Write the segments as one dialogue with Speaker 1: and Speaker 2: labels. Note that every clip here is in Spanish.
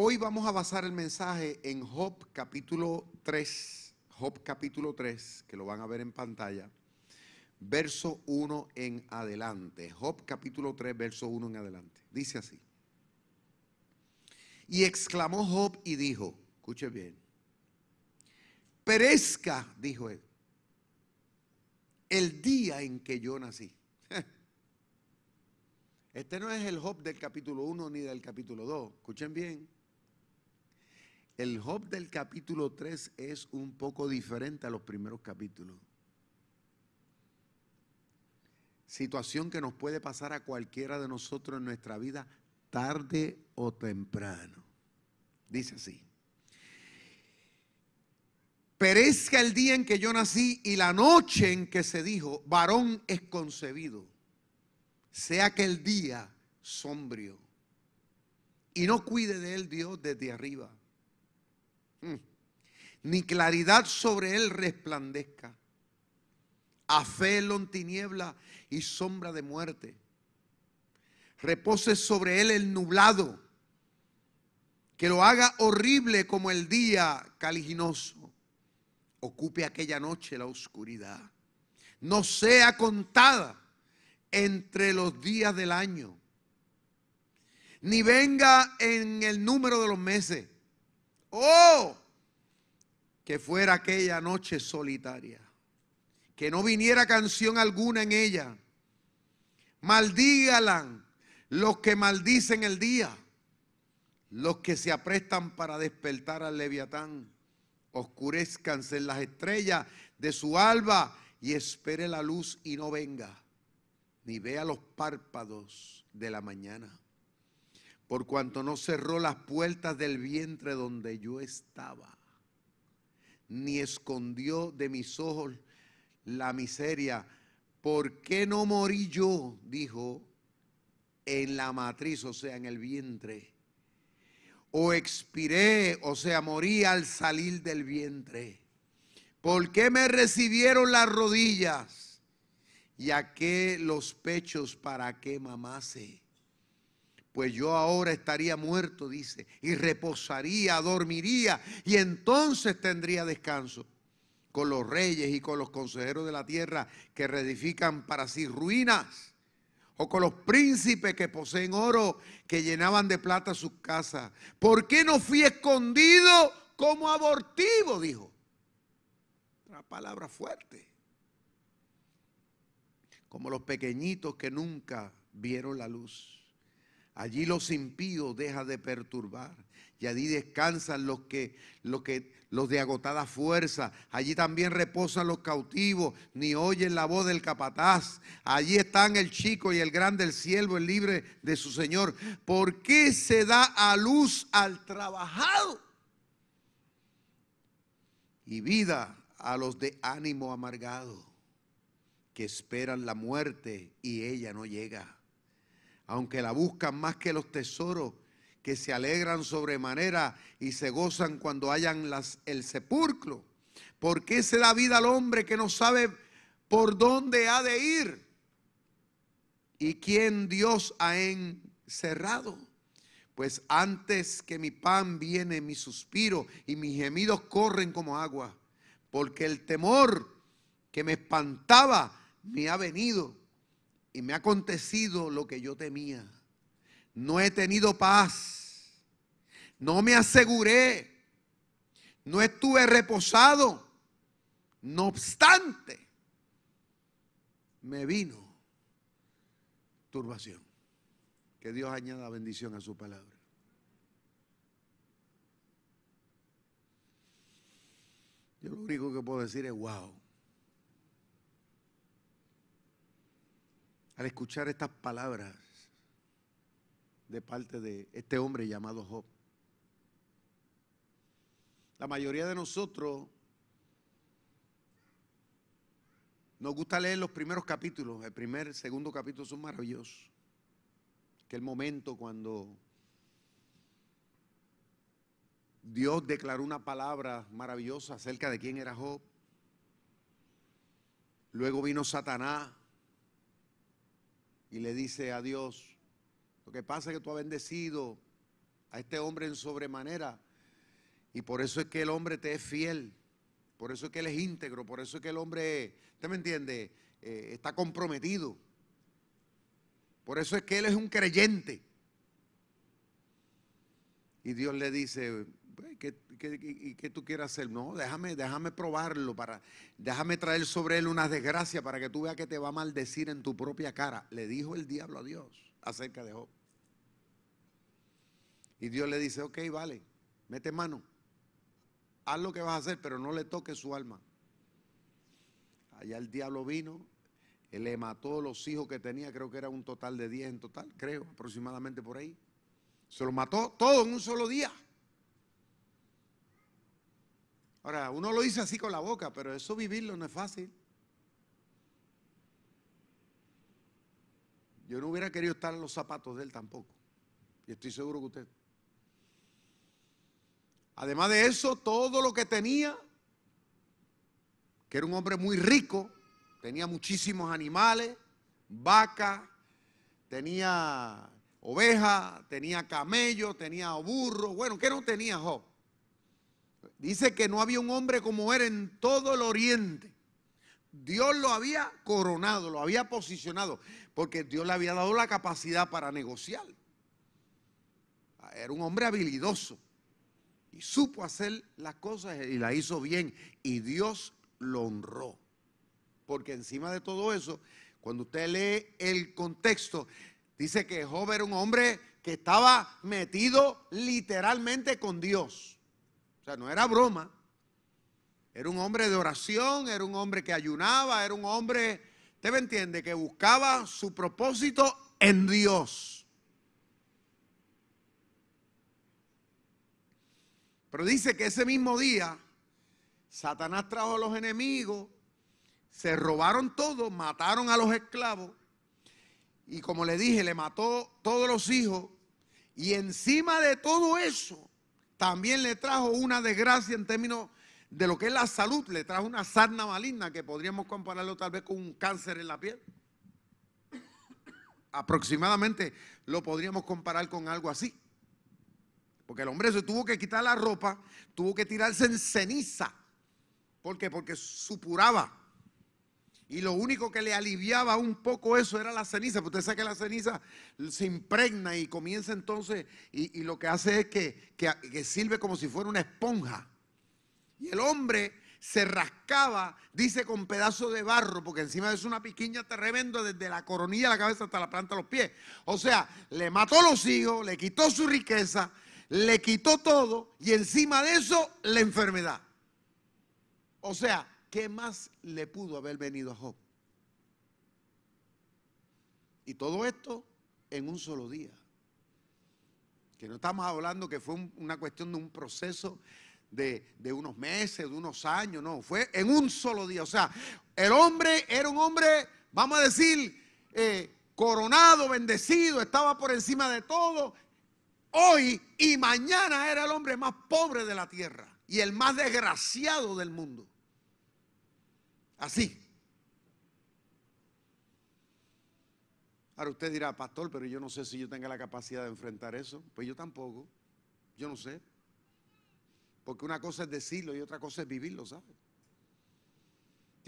Speaker 1: Hoy vamos a basar el mensaje en Job capítulo 3, Job capítulo 3, que lo van a ver en pantalla, verso 1 en adelante. Job capítulo 3, verso 1 en adelante. Dice así. Y exclamó Job y dijo, escuche bien, perezca, dijo él, el día en que yo nací. Este no es el Job del capítulo 1 ni del capítulo 2. Escuchen bien. El Job del capítulo 3 es un poco diferente a los primeros capítulos. Situación que nos puede pasar a cualquiera de nosotros en nuestra vida tarde o temprano. Dice así. Perezca el día en que yo nací y la noche en que se dijo, varón es concebido. Sea que el día sombrío y no cuide de él Dios desde arriba. Ni claridad sobre él resplandezca. Afelo en tiniebla y sombra de muerte. Repose sobre él el nublado, que lo haga horrible como el día caliginoso. Ocupe aquella noche la oscuridad. No sea contada entre los días del año, ni venga en el número de los meses Oh, que fuera aquella noche solitaria, que no viniera canción alguna en ella. Maldígalan los que maldicen el día, los que se aprestan para despertar al leviatán. Oscurezcanse las estrellas de su alba y espere la luz y no venga, ni vea los párpados de la mañana por cuanto no cerró las puertas del vientre donde yo estaba, ni escondió de mis ojos la miseria. ¿Por qué no morí yo? Dijo, en la matriz, o sea, en el vientre. O expiré, o sea, morí al salir del vientre. ¿Por qué me recibieron las rodillas? ¿Y a qué los pechos para que mamase? Pues yo ahora estaría muerto, dice, y reposaría, dormiría, y entonces tendría descanso con los reyes y con los consejeros de la tierra que reedifican para sí ruinas, o con los príncipes que poseen oro, que llenaban de plata sus casas. ¿Por qué no fui escondido como abortivo? Dijo. Una palabra fuerte. Como los pequeñitos que nunca vieron la luz. Allí los impíos deja de perturbar. Y allí descansan los que, los que, los de agotada fuerza. Allí también reposan los cautivos, ni oyen la voz del capataz. Allí están el chico y el grande, el siervo, el libre de su Señor. ¿Por qué se da a luz al trabajado? Y vida a los de ánimo amargado, que esperan la muerte y ella no llega aunque la buscan más que los tesoros, que se alegran sobremanera y se gozan cuando hayan las, el sepulcro. ¿Por qué se da vida al hombre que no sabe por dónde ha de ir? ¿Y quién Dios ha encerrado? Pues antes que mi pan viene mi suspiro y mis gemidos corren como agua, porque el temor que me espantaba me ha venido y me ha acontecido lo que yo temía. No he tenido paz. No me aseguré. No estuve reposado. No obstante, me vino turbación. Que Dios añada bendición a su palabra. Yo lo único que puedo decir es wow. Al escuchar estas palabras de parte de este hombre llamado Job. La mayoría de nosotros nos gusta leer los primeros capítulos, el primer, segundo capítulo son maravillosos. Que el momento cuando Dios declaró una palabra maravillosa acerca de quién era Job. Luego vino Satanás y le dice a Dios, lo que pasa es que tú has bendecido a este hombre en sobremanera y por eso es que el hombre te es fiel, por eso es que él es íntegro, por eso es que el hombre, ¿usted me entiende? Eh, está comprometido. Por eso es que él es un creyente. Y Dios le dice, ¿qué, qué, tú quieres hacer? No, déjame, déjame probarlo, para, déjame traer sobre él una desgracia para que tú veas que te va a maldecir en tu propia cara. Le dijo el diablo a Dios acerca de Job. Y Dios le dice, ok, vale, mete mano, haz lo que vas a hacer, pero no le toques su alma. Allá el diablo vino, él le mató los hijos que tenía, creo que era un total de 10 en total, creo, aproximadamente por ahí. Se los mató todo en un solo día. Ahora, uno lo dice así con la boca, pero eso vivirlo no es fácil. Yo no hubiera querido estar en los zapatos de él tampoco. Y estoy seguro que usted. Además de eso, todo lo que tenía, que era un hombre muy rico, tenía muchísimos animales, vacas, tenía ovejas, tenía camello, tenía burro. Bueno, ¿qué no tenía Job? Dice que no había un hombre como él en todo el oriente. Dios lo había coronado, lo había posicionado, porque Dios le había dado la capacidad para negociar. Era un hombre habilidoso y supo hacer las cosas y la hizo bien y Dios lo honró. Porque encima de todo eso, cuando usted lee el contexto, dice que Job era un hombre que estaba metido literalmente con Dios sea, no era broma. Era un hombre de oración, era un hombre que ayunaba, era un hombre, usted me entiende, que buscaba su propósito en Dios. Pero dice que ese mismo día Satanás trajo a los enemigos, se robaron todo, mataron a los esclavos y como le dije, le mató todos los hijos y encima de todo eso también le trajo una desgracia en términos de lo que es la salud, le trajo una sarna maligna que podríamos compararlo tal vez con un cáncer en la piel. Aproximadamente lo podríamos comparar con algo así. Porque el hombre se tuvo que quitar la ropa, tuvo que tirarse en ceniza. ¿Por qué? Porque supuraba. Y lo único que le aliviaba un poco eso era la ceniza. Porque usted sabe que la ceniza se impregna y comienza entonces, y, lo que hace es que, que, sirve como si fuera una esponja. Y el hombre se rascaba, dice, con pedazos de barro, porque encima eso una piquiña tremenda desde la coronilla de la cabeza hasta la planta de los pies. O sea, le mató los hijos, le quitó su riqueza, le quitó todo y encima de eso la enfermedad. O sea, ¿qué más le pudo haber venido a Job? Y todo esto en un solo día. Que no estamos hablando que fue una cuestión de un proceso de, unos meses, de unos años, no, fue en un solo día. O sea, el hombre era un hombre, vamos a decir, eh, coronado, bendecido, estaba por encima de todo. Hoy y mañana era el hombre más pobre de la tierra y el más desgraciado del mundo. Así. Ahora usted dirá, pastor, pero yo no sé si yo tenga la capacidad de enfrentar eso. Pues yo tampoco. Yo no sé. Porque una cosa es decirlo y otra cosa es vivirlo, ¿sabes?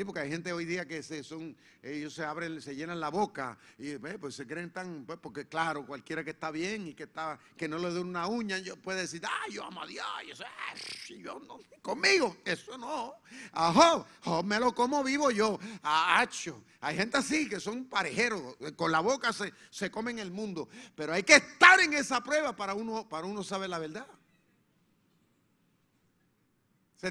Speaker 1: Porque hay gente hoy día que se son, ellos se abren, se llenan la boca y pues se creen tan, pues, porque claro, cualquiera que está bien y que está, que no le dé una uña, yo puede decir, ah, yo amo a Dios, y yo no, conmigo, eso no. Ajá, me lo como vivo yo, acho. Hay gente así que son parejeros, con la boca se, se comen el mundo, pero hay que estar en esa prueba para uno, para uno saber la verdad.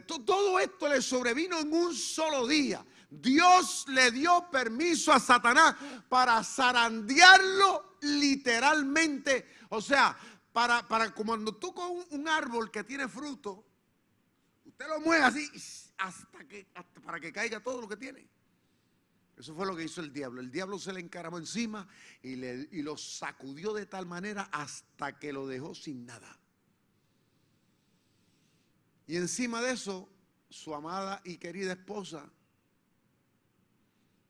Speaker 1: Todo esto le sobrevino en un solo día. Dios le dio permiso a Satanás para zarandearlo literalmente. O sea, para, para cuando tú con un, árbol que tiene fruto, usted lo mueve así hasta que, para que caiga todo lo que tiene. Eso fue lo que hizo el diablo. El diablo se le encaramó encima y, le, y lo sacudió de tal manera hasta que lo dejó sin nada. Y encima de eso, su amada y querida esposa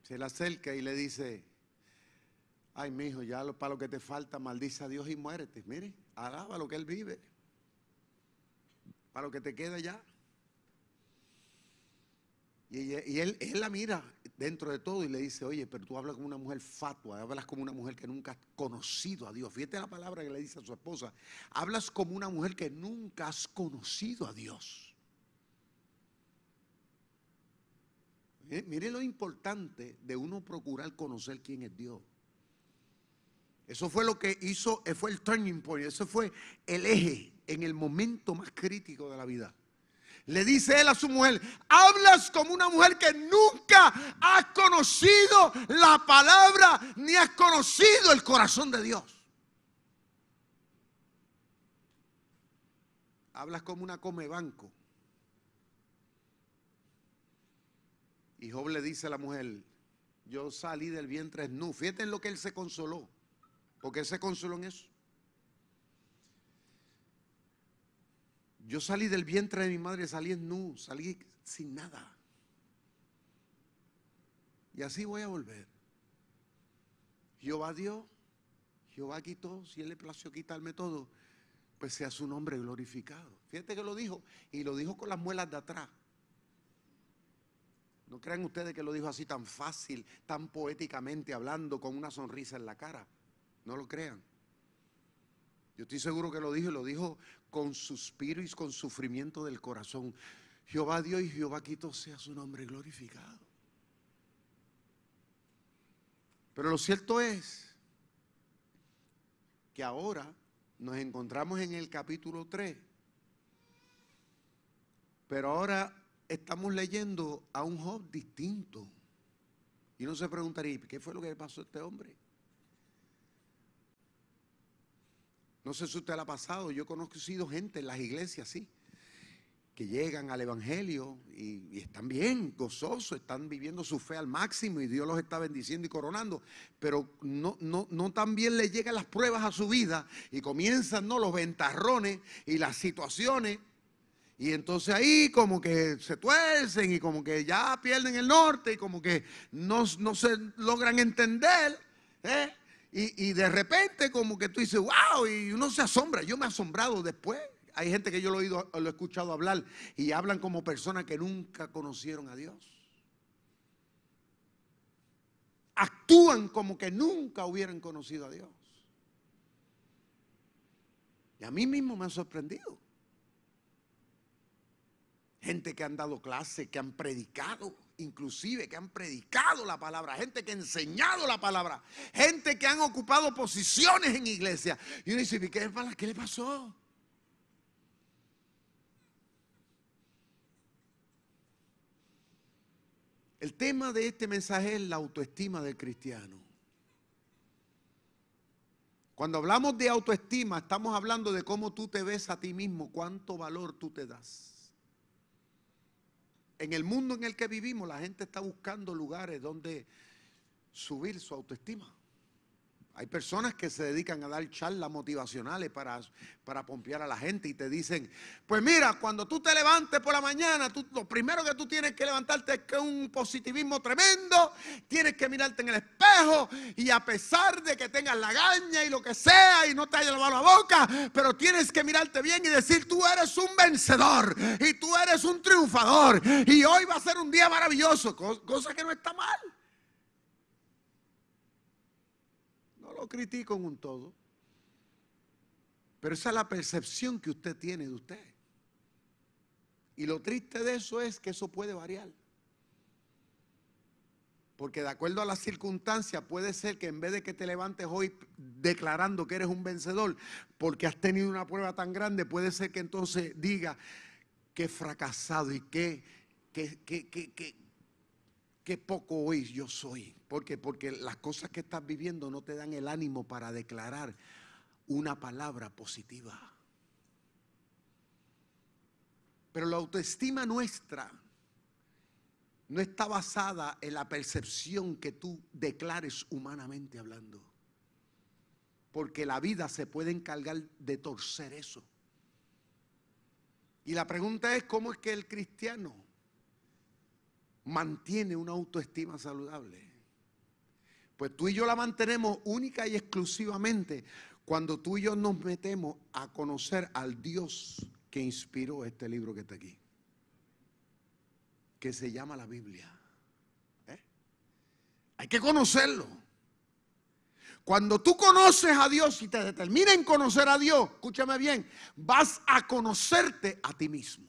Speaker 1: se le acerca y le dice, ay, mi hijo, ya para lo que te falta, maldice a Dios y muérete. Mire, alaba lo que Él vive. Para lo que te queda ya. Y, él, la mira dentro de todo y le dice, oye, pero tú hablas como una mujer fatua, hablas como una mujer que nunca has conocido a Dios. Fíjate la palabra que le dice a su esposa, hablas como una mujer que nunca has conocido a Dios. Mire lo importante de uno procurar conocer quién es Dios. Eso fue lo que hizo, eh, fue el turning point, eso fue el eje en el momento más crítico de la vida. Le dice él a su mujer, hablas como una mujer que nunca ha conocido la palabra ni has conocido el corazón de Dios. Hablas como una come banco. Y Job le dice a la mujer, yo salí del vientre nu. Fíjate en lo que él se consoló, porque él se consoló en eso. Yo salí del vientre de mi madre, salí en nu, salí sin nada. Y así voy a volver. Jehová dio, Jehová quitó, si él le plació quitarme todo, pues sea su nombre glorificado. Fíjate que lo dijo, y lo dijo con las muelas de atrás. No crean ustedes que lo dijo así tan fácil, tan poéticamente, hablando con una sonrisa en la cara. No lo crean. Yo estoy seguro que lo dijo y lo dijo con suspiro y con sufrimiento del corazón. Jehová Dios y Jehová quito sea su nombre glorificado. Pero lo cierto es que ahora nos encontramos en el capítulo 3. Pero ahora estamos leyendo a un Job distinto. Y uno se preguntaría, ¿qué fue lo que pasó a este hombre? No sé si usted lo ha pasado, yo he conocido gente en las iglesias, sí, que llegan al Evangelio y, están bien, gozosos, están viviendo su fe al máximo y Dios los está bendiciendo y coronando, pero no, no, no tan bien le llegan las pruebas a su vida y comienzan ¿no? los ventarrones y las situaciones y entonces ahí como que se tuercen y como que ya pierden el norte y como que no, se logran entender. ¿eh? Y, de repente como que tú dices, wow, y uno se asombra. Yo me he asombrado después. Hay gente que yo lo he, oído, lo he escuchado hablar y hablan como personas que nunca conocieron a Dios. Actúan como que nunca hubieran conocido a Dios. Y a mí mismo me ha sorprendido. Gente que han dado clase, que han predicado, inclusive que han predicado la palabra, gente que ha enseñado la palabra, gente que han ocupado posiciones en iglesia. Y uno dice, ¿qué, qué le pasó? El tema de este mensaje es la autoestima del cristiano. Cuando hablamos de autoestima, estamos hablando de cómo tú te ves a ti mismo, cuánto valor tú te das en el mundo en el que vivimos, la gente está buscando lugares donde subir su autoestima. Hay personas que se dedican a dar charlas motivacionales para, para pompear a la gente y te dicen, pues mira, cuando tú te levantes por la mañana, tú, lo primero que tú tienes que levantarte es que un positivismo tremendo, tienes que mirarte en el espejo y a pesar de que tengas la gaña y lo que sea y no te haya lavado la boca, pero tienes que mirarte bien y decir, tú eres un vencedor y tú eres un triunfador y hoy va a ser un día maravilloso, cosa que no está mal. Lo critico en un todo. Pero esa es la percepción que usted tiene de usted. Y lo triste de eso es que eso puede variar. Porque de acuerdo a las circunstancias puede ser que en vez de que te levantes hoy declarando que eres un vencedor, porque has tenido una prueba tan grande, puede ser que entonces diga que he fracasado y que, que, que, que qué poco hoy yo soy. ¿Por qué? Porque las cosas que estás viviendo no te dan el ánimo para declarar una palabra positiva. Pero la autoestima nuestra no está basada en la percepción que tú declares humanamente hablando. Porque la vida se puede encargar de torcer eso. Y la pregunta es, ¿cómo es que el cristiano mantiene una autoestima saludable? Pues tú y yo la mantenemos única y exclusivamente cuando tú y yo nos metemos a conocer al Dios que inspiró este libro que está aquí que se llama la Biblia. ¿Eh? Hay que conocerlo. Cuando tú conoces a Dios y te determinas en conocer a Dios, escúchame bien, vas a conocerte a ti mismo.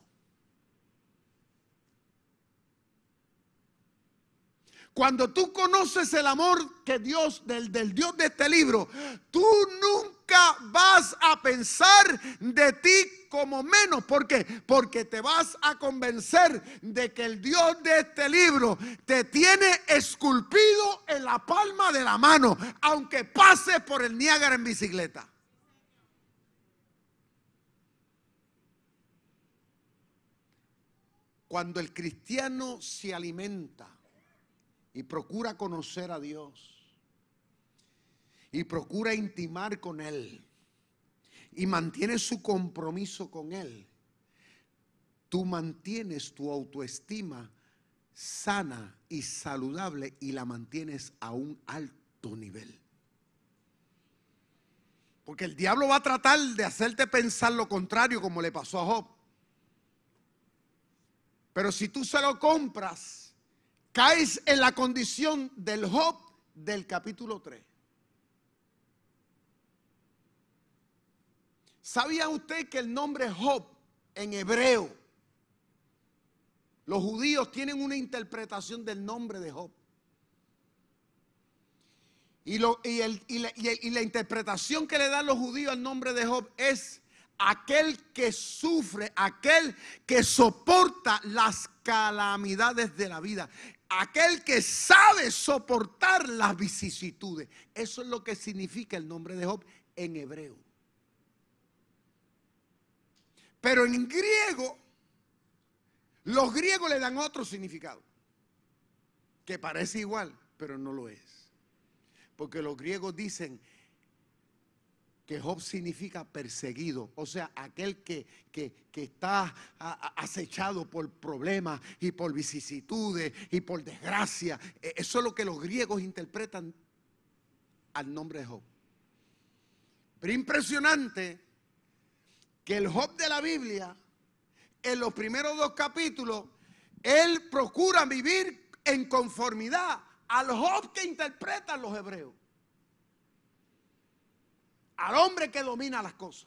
Speaker 1: Cuando tú conoces el amor que Dios, del, del Dios de este libro, tú nunca vas a pensar de ti como menos. ¿Por qué? Porque te vas a convencer de que el Dios de este libro te tiene esculpido en la palma de la mano, aunque pases por el Niágara en bicicleta. Cuando el cristiano se alimenta y procura conocer a Dios y procura intimar con Él, y mantiene su compromiso con Él, tú mantienes tu autoestima sana y saludable y la mantienes a un alto nivel. Porque el diablo va a tratar de hacerte pensar lo contrario como le pasó a Job. Pero si tú se lo compras, caes en la condición del Job del capítulo 3. ¿Sabía usted que el nombre Job en hebreo, los judíos tienen una interpretación del nombre de Job? Y, la, la, interpretación que le dan los judíos al nombre de Job es aquel que sufre, aquel que soporta las calamidades de la vida, aquel que sabe soportar las vicisitudes. Eso es lo que significa el nombre de Job en hebreo. Pero en griego, los griegos le dan otro significado, que parece igual, pero no lo es. Porque los griegos dicen que Job significa perseguido, o sea, aquel que, que, está acechado por problemas y por vicisitudes y por desgracia. E, eso es lo que los griegos interpretan al nombre de Job. Pero impresionante que el Job de la Biblia, en los primeros dos capítulos, él procura vivir en conformidad al Job que interpretan los hebreos. Al hombre que domina las cosas.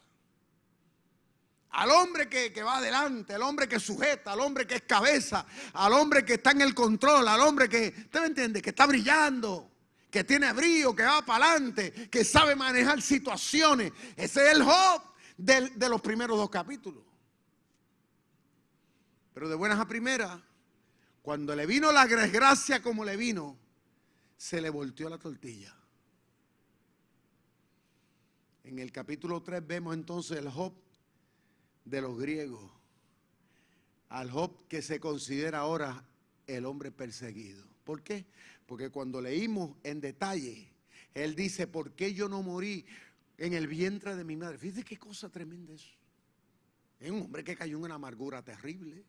Speaker 1: Al hombre que, va adelante, al hombre que sujeta, al hombre que es cabeza, al hombre que está en el control, al hombre que, ¿usted me entiende? Que está brillando, que tiene brío, que va para adelante, que sabe manejar situaciones. Ese es el Job de, los primeros dos capítulos. Pero de buenas a primeras, cuando le vino la desgracia como le vino, se le volteó la tortilla. En el capítulo 3 vemos entonces el Job de los griegos, al Job que se considera ahora el hombre perseguido. ¿Por qué? Porque cuando leímos en detalle, él dice, ¿por qué yo no morí en el vientre de mi madre. Fíjate qué cosa tremenda eso. Es un hombre que cayó en una amargura terrible.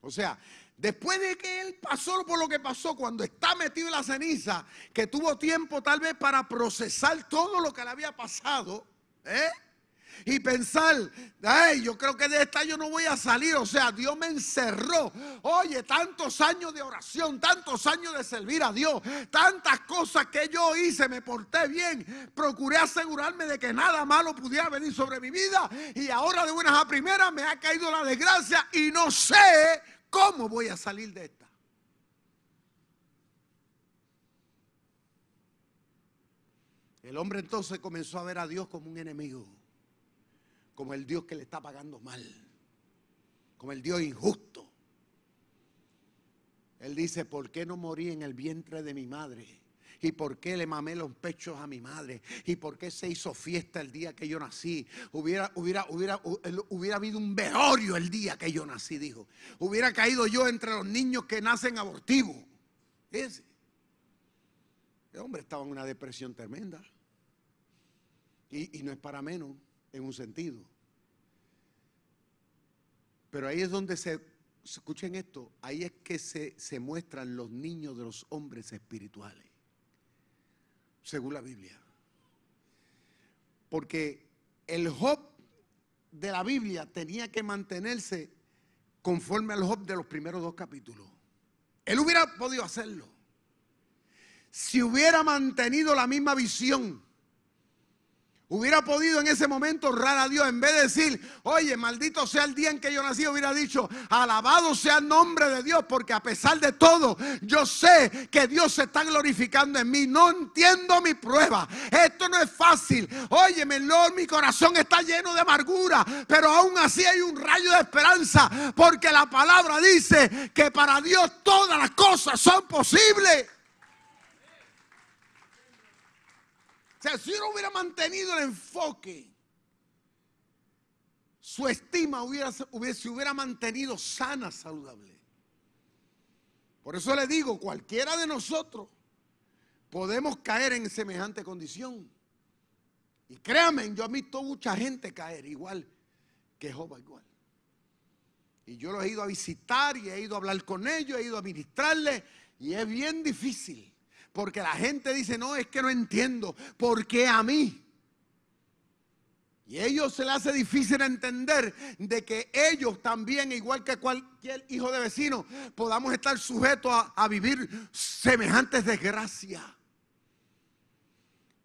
Speaker 1: O sea, después de que él pasó por lo que pasó, cuando está metido en la ceniza, que tuvo tiempo tal vez para procesar todo lo que le había pasado, ¿eh? y pensar, ay, yo creo que de esta yo no voy a salir. O sea, Dios me encerró. Oye, tantos años de oración, tantos años de servir a Dios, tantas cosas que yo hice, me porté bien, procuré asegurarme de que nada malo pudiera venir sobre mi vida. Y ahora de buenas a primeras me ha caído la desgracia y no sé cómo voy a salir de esta. El hombre entonces comenzó a ver a Dios como un enemigo como el Dios que le está pagando mal, como el Dios injusto. Él dice, ¿por qué no morí en el vientre de mi madre? ¿Y por qué le mamé los pechos a mi madre? ¿Y por qué se hizo fiesta el día que yo nací? Hubiera, hubiera, hubiera, hubiera habido un velorio el día que yo nací, dijo. Hubiera caído yo entre los niños que nacen abortivos. Ese. El hombre estaba en una depresión tremenda. Y, y no es para menos, en un sentido. Pero ahí es donde se, escuchen esto, ahí es que se, se muestran los niños de los hombres espirituales según la Biblia. Porque el Job de la Biblia tenía que mantenerse conforme al Job de los primeros dos capítulos. Él hubiera podido hacerlo. Si hubiera mantenido la misma visión Hubiera podido en ese momento honrar a Dios en vez de decir, oye, maldito sea el día en que yo nací, hubiera dicho, alabado sea el nombre de Dios, porque a pesar de todo, yo sé que Dios se está glorificando en mí. No entiendo mi prueba. Esto no es fácil. Óyeme, Lord, mi corazón está lleno de amargura, pero aún así hay un rayo de esperanza, porque la palabra dice que para Dios todas las cosas son posibles. Si uno hubiera mantenido el enfoque, su estima hubiera, se hubiera mantenido sana, saludable. Por eso le digo, cualquiera de nosotros podemos caer en semejante condición. Y créanme, yo he visto mucha gente caer igual que Job igual. Y yo lo he ido a visitar y he ido a hablar con ellos, he ido a ministrarles y es bien difícil. Porque la gente dice, no, es que no entiendo. ¿Por qué a mí? Y a ellos se les hace difícil entender de que ellos también, igual que cualquier hijo de vecino, podamos estar sujetos a, vivir semejantes desgracias.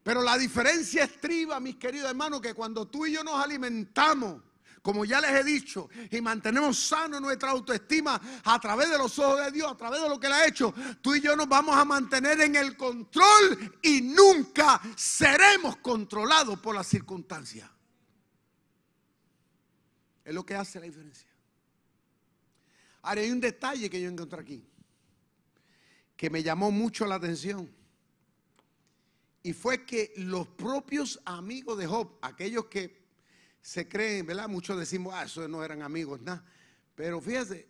Speaker 1: Pero la diferencia estriba, mis queridos hermanos, que cuando tú y yo nos alimentamos como ya les he dicho, y mantenemos sano nuestra autoestima a través de los ojos de Dios, a través de lo que Él ha hecho, tú y yo nos vamos a mantener en el control y nunca seremos controlados por las circunstancias. Es lo que hace la diferencia. Ahora hay un detalle que yo encontré aquí, que me llamó mucho la atención. Y fue que los propios amigos de Job, aquellos que se creen, ¿verdad? Muchos decimos, ah, esos no eran amigos, nada. Pero fíjese,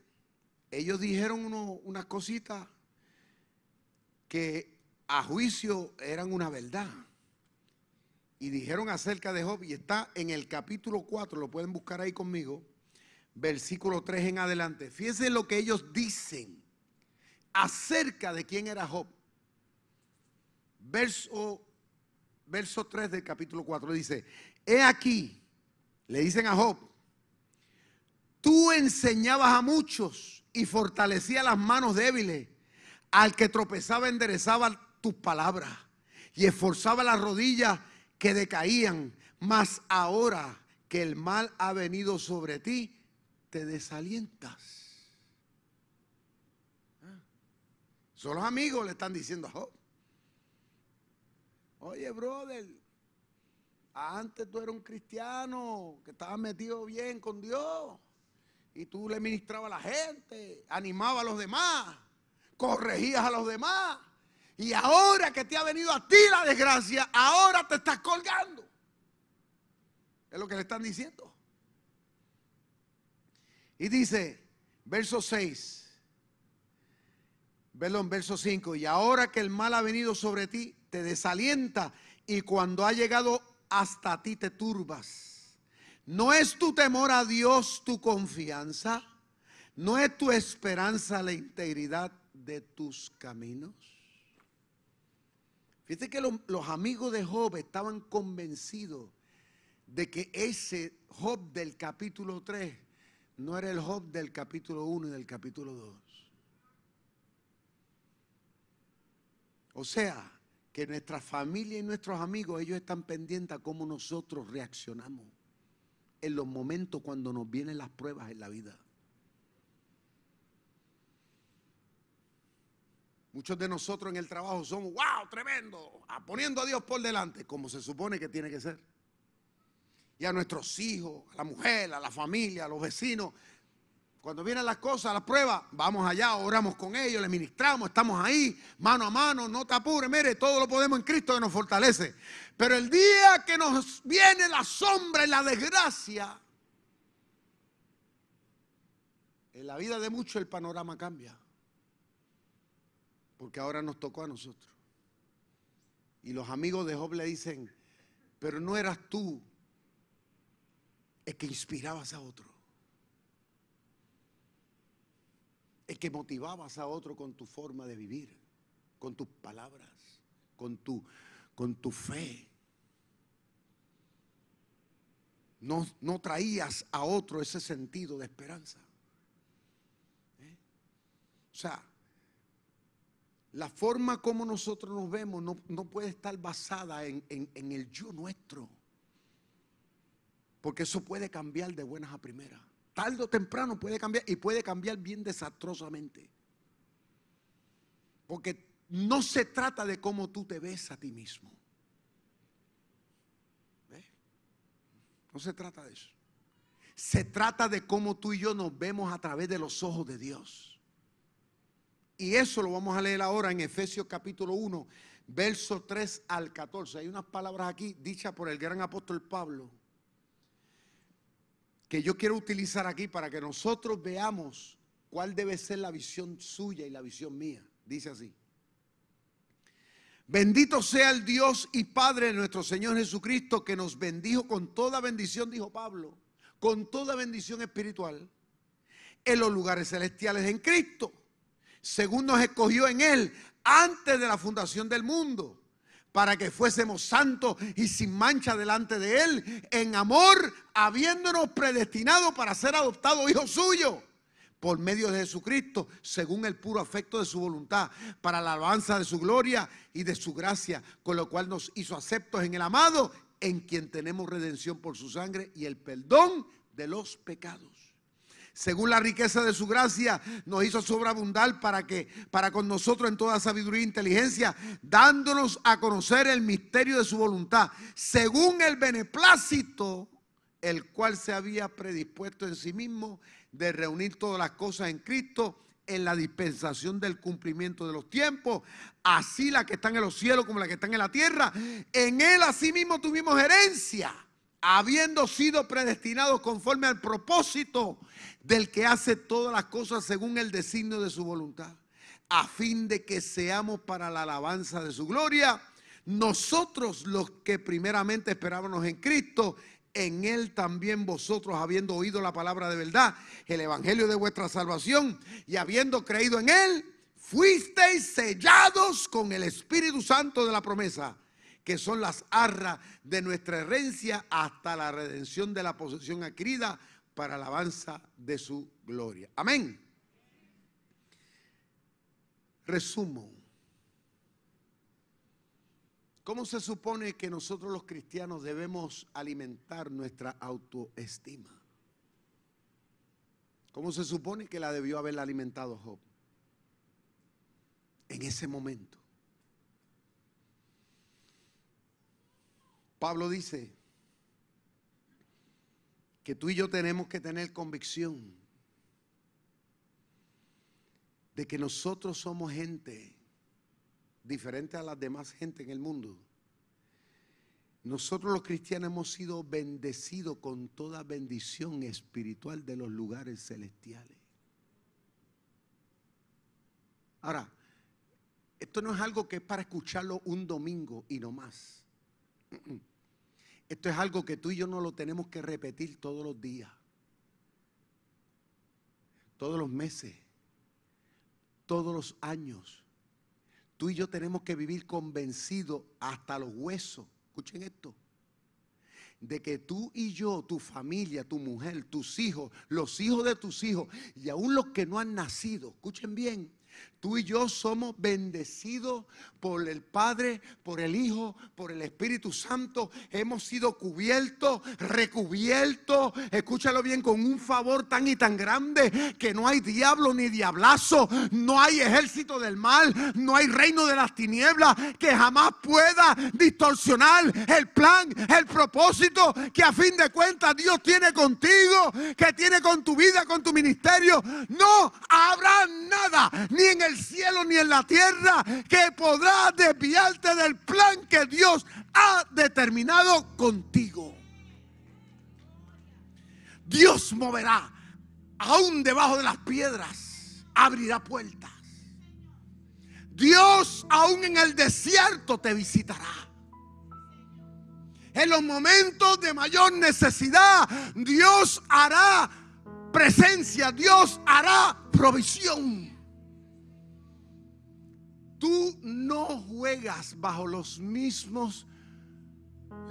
Speaker 1: ellos dijeron unas cositas que a juicio eran una verdad. Y dijeron acerca de Job, y está en el capítulo 4, lo pueden buscar ahí conmigo, versículo 3 en adelante. Fíjense lo que ellos dicen acerca de quién era Job. Verso, verso 3 del capítulo 4 dice, he aquí, le dicen a Job, tú enseñabas a muchos y fortalecías las manos débiles. Al que tropezaba enderezaba tus palabras y esforzaba las rodillas que decaían. Mas ahora que el mal ha venido sobre ti, te desalientas. Ah. Son los amigos le están diciendo a Job. Oye, brother, antes tú eras un cristiano que estaba metido bien con Dios y tú le ministrabas a la gente, animabas a los demás, corregías a los demás. Y ahora que te ha venido a ti la desgracia, ahora te estás colgando. Es lo que le están diciendo. Y dice, verso 6, en verso 5, y ahora que el mal ha venido sobre ti, te desalienta y cuando ha llegado hasta ti te turbas. ¿No es tu temor a Dios tu confianza? ¿No es tu esperanza la integridad de tus caminos? Fíjate que los amigos de Job estaban convencidos de que ese Job del capítulo 3 no era el Job del capítulo 1 y del capítulo 2. O sea, que nuestra familia y nuestros amigos, ellos están pendientes a cómo nosotros reaccionamos en los momentos cuando nos vienen las pruebas en la vida. Muchos de nosotros en el trabajo somos, wow, tremendo, poniendo a Dios por delante, como se supone que tiene que ser. Y a nuestros hijos, a la mujer, a la familia, a los vecinos, Cuando vienen las cosas, las pruebas, vamos allá, oramos con ellos, les ministramos, estamos ahí, mano a mano, no te apures, mire, todo lo podemos en Cristo que nos fortalece. Pero el día que nos viene la sombra y la desgracia, en la vida de muchos el panorama cambia. Porque ahora nos tocó a nosotros. Y los amigos de Job le dicen, pero no eras tú el que inspirabas a otro. El que motivabas a otro con tu forma de vivir, con tus palabras, con tu, con tu fe. No, no traías a otro ese sentido de esperanza. ¿Eh? O sea, la forma como nosotros nos vemos no, puede estar basada en, en el yo nuestro. Porque eso puede cambiar de buenas a primeras. Tarde o temprano puede cambiar y puede cambiar bien desastrosamente. Porque no se trata de cómo tú te ves a ti mismo. No se trata de eso. Se trata de cómo tú y yo nos vemos a través de los ojos de Dios. Y eso lo vamos a leer ahora en Efesios capítulo 1, verso 3 al 14. Hay unas palabras aquí dichas por el gran apóstol Pablo que yo quiero utilizar aquí para que nosotros veamos cuál debe ser la visión suya y la visión mía. Dice así. Bendito sea el Dios y Padre de nuestro Señor Jesucristo que nos bendijo con toda bendición, dijo Pablo, con toda bendición espiritual en los lugares celestiales en Cristo, según nos escogió en Él antes de la fundación del mundo para que fuésemos santos y sin mancha delante de Él, en amor, habiéndonos predestinado para ser adoptados hijos suyos por medio de Jesucristo, según el puro afecto de su voluntad, para la alabanza de su gloria y de su gracia, con lo cual nos hizo aceptos en el amado, en quien tenemos redención por su sangre y el perdón de los pecados según la riqueza de su gracia, nos hizo sobreabundar para que, para con nosotros en toda sabiduría e inteligencia, dándonos a conocer el misterio de su voluntad, según el beneplácito, el cual se había predispuesto en sí mismo de reunir todas las cosas en Cristo en la dispensación del cumplimiento de los tiempos, así la que están en los cielos como la que están en la tierra. En él asimismo tuvimos herencia habiendo sido predestinados conforme al propósito del que hace todas las cosas según el designio de su voluntad, a fin de que seamos para la alabanza de su gloria, nosotros los que primeramente esperábamos en Cristo, en Él también vosotros, habiendo oído la palabra de verdad, el Evangelio de vuestra salvación, y habiendo creído en Él, fuisteis sellados con el Espíritu Santo de la promesa que son las arras de nuestra herencia hasta la redención de la posesión adquirida para alabanza de su gloria. Amén. Resumo. ¿Cómo se supone que nosotros los cristianos debemos alimentar nuestra autoestima? ¿Cómo se supone que la debió haber alimentado Job? En ese momento. Pablo dice que tú y yo tenemos que tener convicción de que nosotros somos gente diferente a las demás gente en el mundo. Nosotros los cristianos hemos sido bendecidos con toda bendición espiritual de los lugares celestiales. Ahora, esto no es algo que es para escucharlo un domingo y no más. Esto es algo que tú y yo no lo tenemos que repetir todos los días, todos los meses, todos los años. Tú y yo tenemos que vivir convencidos hasta los huesos. Escuchen esto. De que tú y yo, tu familia, tu mujer, tus hijos, los hijos de tus hijos y aún los que no han nacido, escuchen bien, Tú y yo somos bendecidos por el Padre, por el Hijo, por el Espíritu Santo. Hemos sido cubiertos, recubiertos, escúchalo bien, con un favor tan y tan grande que no hay diablo ni diablazo, no hay ejército del mal, no hay reino de las tinieblas que jamás pueda distorsionar el plan, el propósito que a fin de cuentas Dios tiene contigo, que tiene con tu vida, con tu ministerio. No habrá nada, ni en el cielo ni en la tierra, que podrá desviarte del plan que Dios ha determinado contigo. Dios moverá, aún debajo de las piedras, abrirá puertas. Dios aún en el desierto te visitará. En los momentos de mayor necesidad, Dios hará presencia, Dios hará provisión. Tú no juegas bajo los mismos,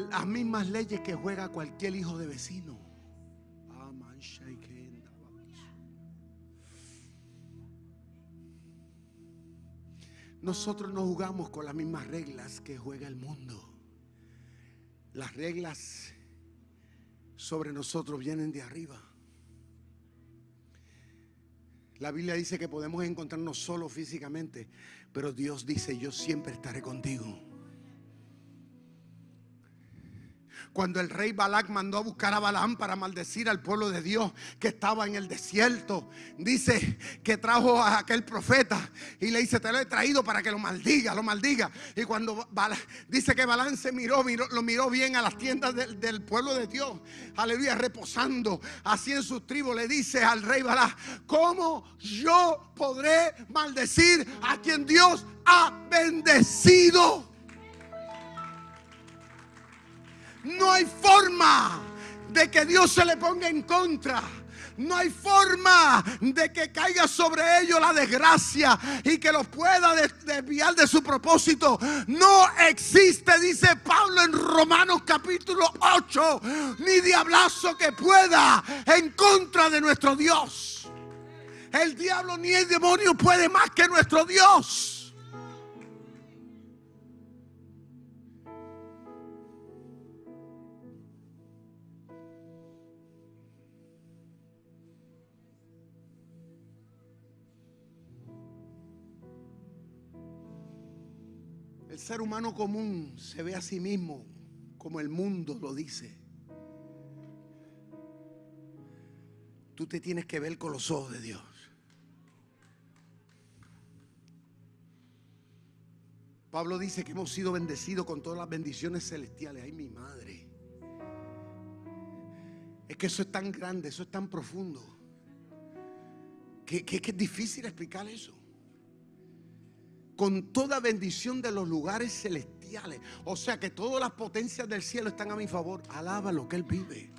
Speaker 1: las mismas leyes que juega cualquier hijo de vecino. Nosotros no jugamos con las mismas reglas que juega el mundo. Las reglas sobre nosotros vienen de arriba. La Biblia dice que podemos encontrarnos solo físicamente, pero Dios dice, yo siempre estaré contigo. Cuando el rey Balac mandó a buscar a Balaam para maldecir al pueblo de Dios que estaba en el desierto. Dice que trajo a aquel profeta y le dice, te lo he traído para que lo maldiga, lo maldiga. Y cuando dice que Balaam se miró, lo miró bien a las tiendas del, pueblo de Dios, aleluya, reposando así en sus tribus, le dice al rey Balac, ¿cómo yo podré maldecir a quien Dios ha bendecido? No hay forma de que Dios se le ponga en contra. No hay forma de que caiga sobre ellos la desgracia y que los pueda desviar de su propósito. No existe, dice Pablo en Romanos capítulo 8, ni diablazo que pueda en contra de nuestro Dios. El diablo ni el demonio puede más que nuestro Dios. Ser humano común se ve a sí mismo como el mundo lo dice. Tú te tienes que ver con los ojos de Dios. Pablo dice que hemos sido bendecidos con todas las bendiciones celestiales. Ay, mi madre. Es que eso es tan grande, eso es tan profundo, que, que es difícil explicar eso con toda bendición de los lugares celestiales. O sea que todas las potencias del cielo están a mi favor. Alaba lo que Él vive.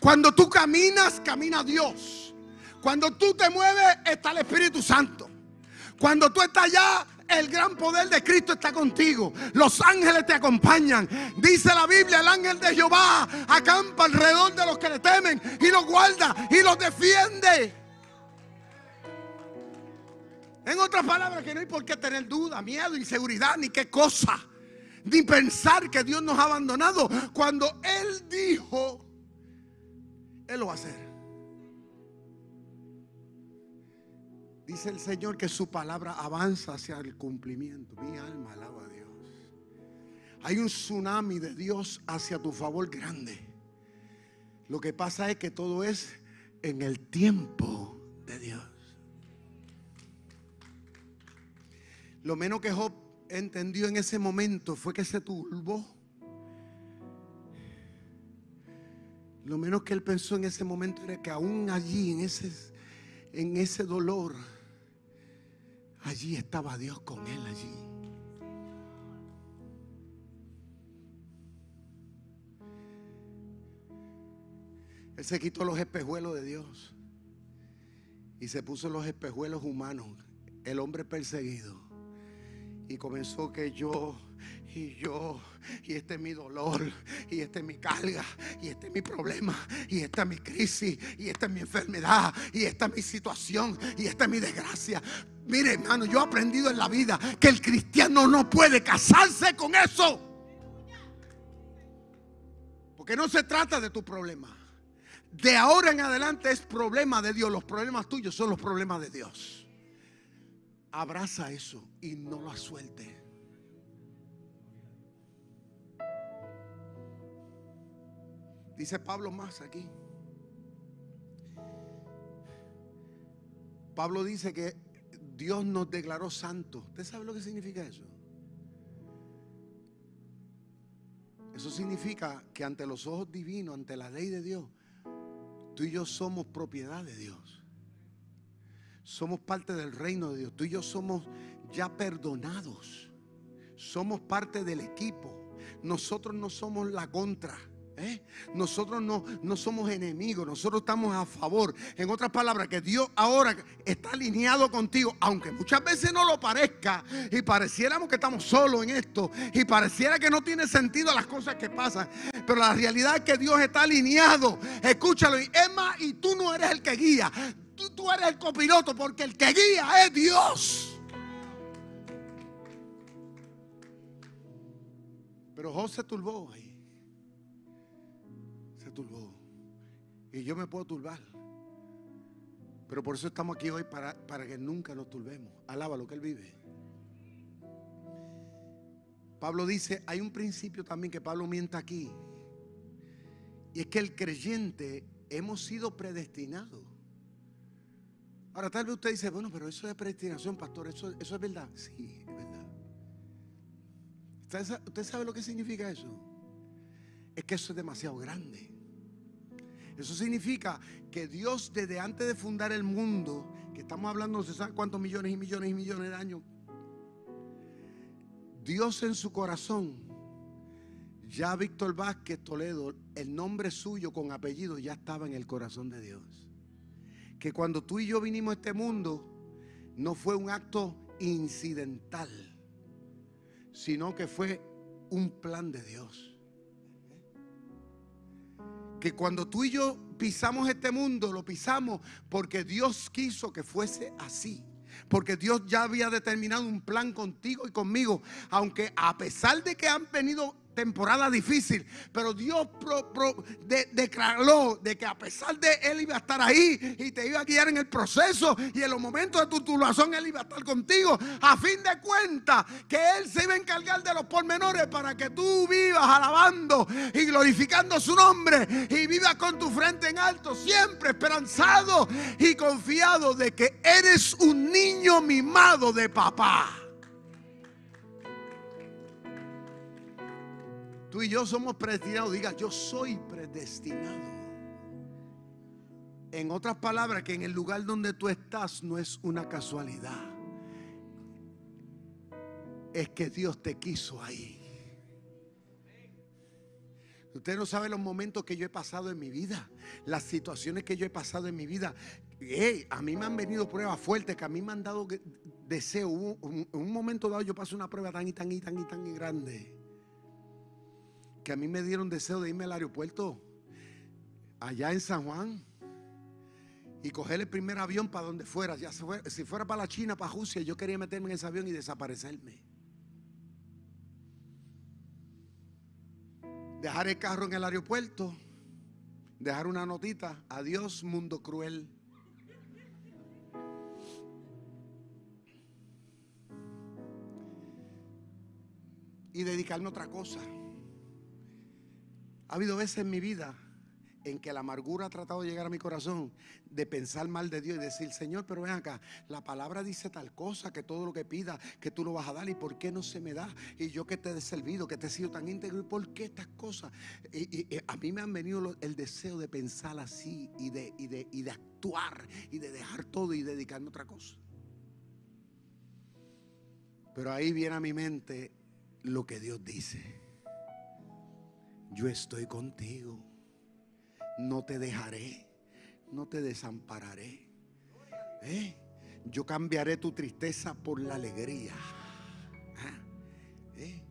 Speaker 1: Cuando tú caminas, camina Dios. Cuando tú te mueves, está el Espíritu Santo. Cuando tú estás allá, el gran poder de Cristo está contigo. Los ángeles te acompañan. Dice la Biblia, el ángel de Jehová acampa alrededor de los que le temen y los guarda y los defiende. En otras palabras, que no hay por qué tener duda, miedo, inseguridad, ni qué cosa. Ni pensar que Dios nos ha abandonado. Cuando Él dijo, Él lo va a hacer. Dice el Señor que su palabra avanza hacia el cumplimiento. Mi alma alaba a Dios. Hay un tsunami de Dios hacia tu favor grande. Lo que pasa es que todo es en el tiempo de Dios. Lo menos que Job entendió en ese momento fue que se turbó. Lo menos que él pensó en ese momento era que aún allí, en ese, en ese dolor, allí estaba Dios con él allí. Él se quitó los espejuelos de Dios y se puso los espejuelos humanos, el hombre perseguido y comenzó que yo y yo, y este es mi dolor, y este es mi carga, y este es mi problema, y esta es mi crisis, y esta es mi enfermedad, y esta es mi situación, y esta es mi desgracia. Mire, hermano, yo he aprendido en la vida que el cristiano no puede casarse con eso. Porque no se trata de tu problema. De ahora en adelante es problema de Dios. Los problemas tuyos son los problemas de Dios. Abraza eso y no lo suelte. Dice Pablo más aquí. Pablo dice que Dios nos declaró santos. ¿Usted sabe lo que significa eso? Eso significa que ante los ojos divinos, ante la ley de Dios, tú y yo somos propiedad de Dios. Somos parte del reino de Dios. Tú y yo somos ya perdonados. Somos parte del equipo. Nosotros no somos la contra. ¿Eh? Nosotros no, no somos enemigos, nosotros estamos a favor. En otras palabras, que Dios ahora está alineado contigo, aunque muchas veces no lo parezca y pareciéramos que estamos solos en esto y pareciera que no tiene sentido las cosas que pasan. Pero la realidad es que Dios está alineado. Escúchalo. Y Emma, y tú no eres el que guía, tú, tú eres el copiloto porque el que guía es Dios. Pero José turbó ahí turbó. Y yo me puedo turbar. Pero por eso estamos aquí hoy para, para que nunca nos turbemos. Alaba lo que Él vive. Pablo dice, hay un principio también que Pablo mienta aquí. Y es que el creyente hemos sido predestinados. Ahora tal vez usted dice, bueno, pero eso es predestinación, pastor, eso, eso es verdad. Sí, es verdad. ¿Usted sabe lo que significa eso? Es que eso es demasiado grande. Eso significa que Dios desde antes de fundar el mundo, que estamos hablando de sabe cuántos millones y millones y millones de años, Dios en su corazón, ya Víctor Vázquez Toledo, el nombre suyo con apellido ya estaba en el corazón de Dios. Que cuando tú y yo vinimos a este mundo, no fue un acto incidental, sino que fue un plan de Dios que cuando tú y yo pisamos este mundo, lo pisamos porque Dios quiso que fuese así. Porque Dios ya había determinado un plan contigo y conmigo. Aunque a pesar de que han venido temporada difícil, pero Dios declaró de que a pesar de Él iba a estar ahí y te iba a guiar en el proceso y en los momentos de tu tubulación Él iba a estar contigo, a fin de cuentas que Él se iba a encargar de los pormenores para que tú vivas alabando y glorificando su nombre y vivas con tu frente en alto, siempre esperanzado y confiado de que eres un niño mimado de papá. Tú y yo somos predestinados. Diga, yo soy predestinado. En otras palabras, que en el lugar donde tú estás no es una casualidad. Es que Dios te quiso ahí. Usted no sabe los momentos que yo he pasado en mi vida, las situaciones que yo he pasado en mi vida. a mí me han venido pruebas fuertes, que a mí me han dado deseo. En un momento dado yo pasé una prueba tan y tan y tan y tan grande que a mí me dieron deseo de irme al aeropuerto allá en San Juan y coger el primer avión para donde fuera. Ya si fuera para la China, para Rusia, yo quería meterme en ese avión y desaparecerme. Dejar el carro en el aeropuerto, dejar una notita, adiós mundo cruel. Y dedicarme a otra cosa. Ha habido veces en mi vida en que la amargura ha tratado de llegar a mi corazón, de pensar mal de Dios y decir, Señor, pero ven acá, la palabra dice tal cosa, que todo lo que pida, que tú lo vas a dar, ¿y por qué no se me da? Y yo que te he servido, que te he sido tan íntegro, ¿y por qué estas cosas? Y, a mí me han venido el deseo de pensar así y de, y de, y de actuar y de dejar todo y dedicarme a otra cosa. Pero ahí viene a mi mente lo que Dios dice yo estoy contigo. No te dejaré, no te desampararé. ¿Eh? Yo cambiaré tu tristeza por la alegría. Ah, ¿eh?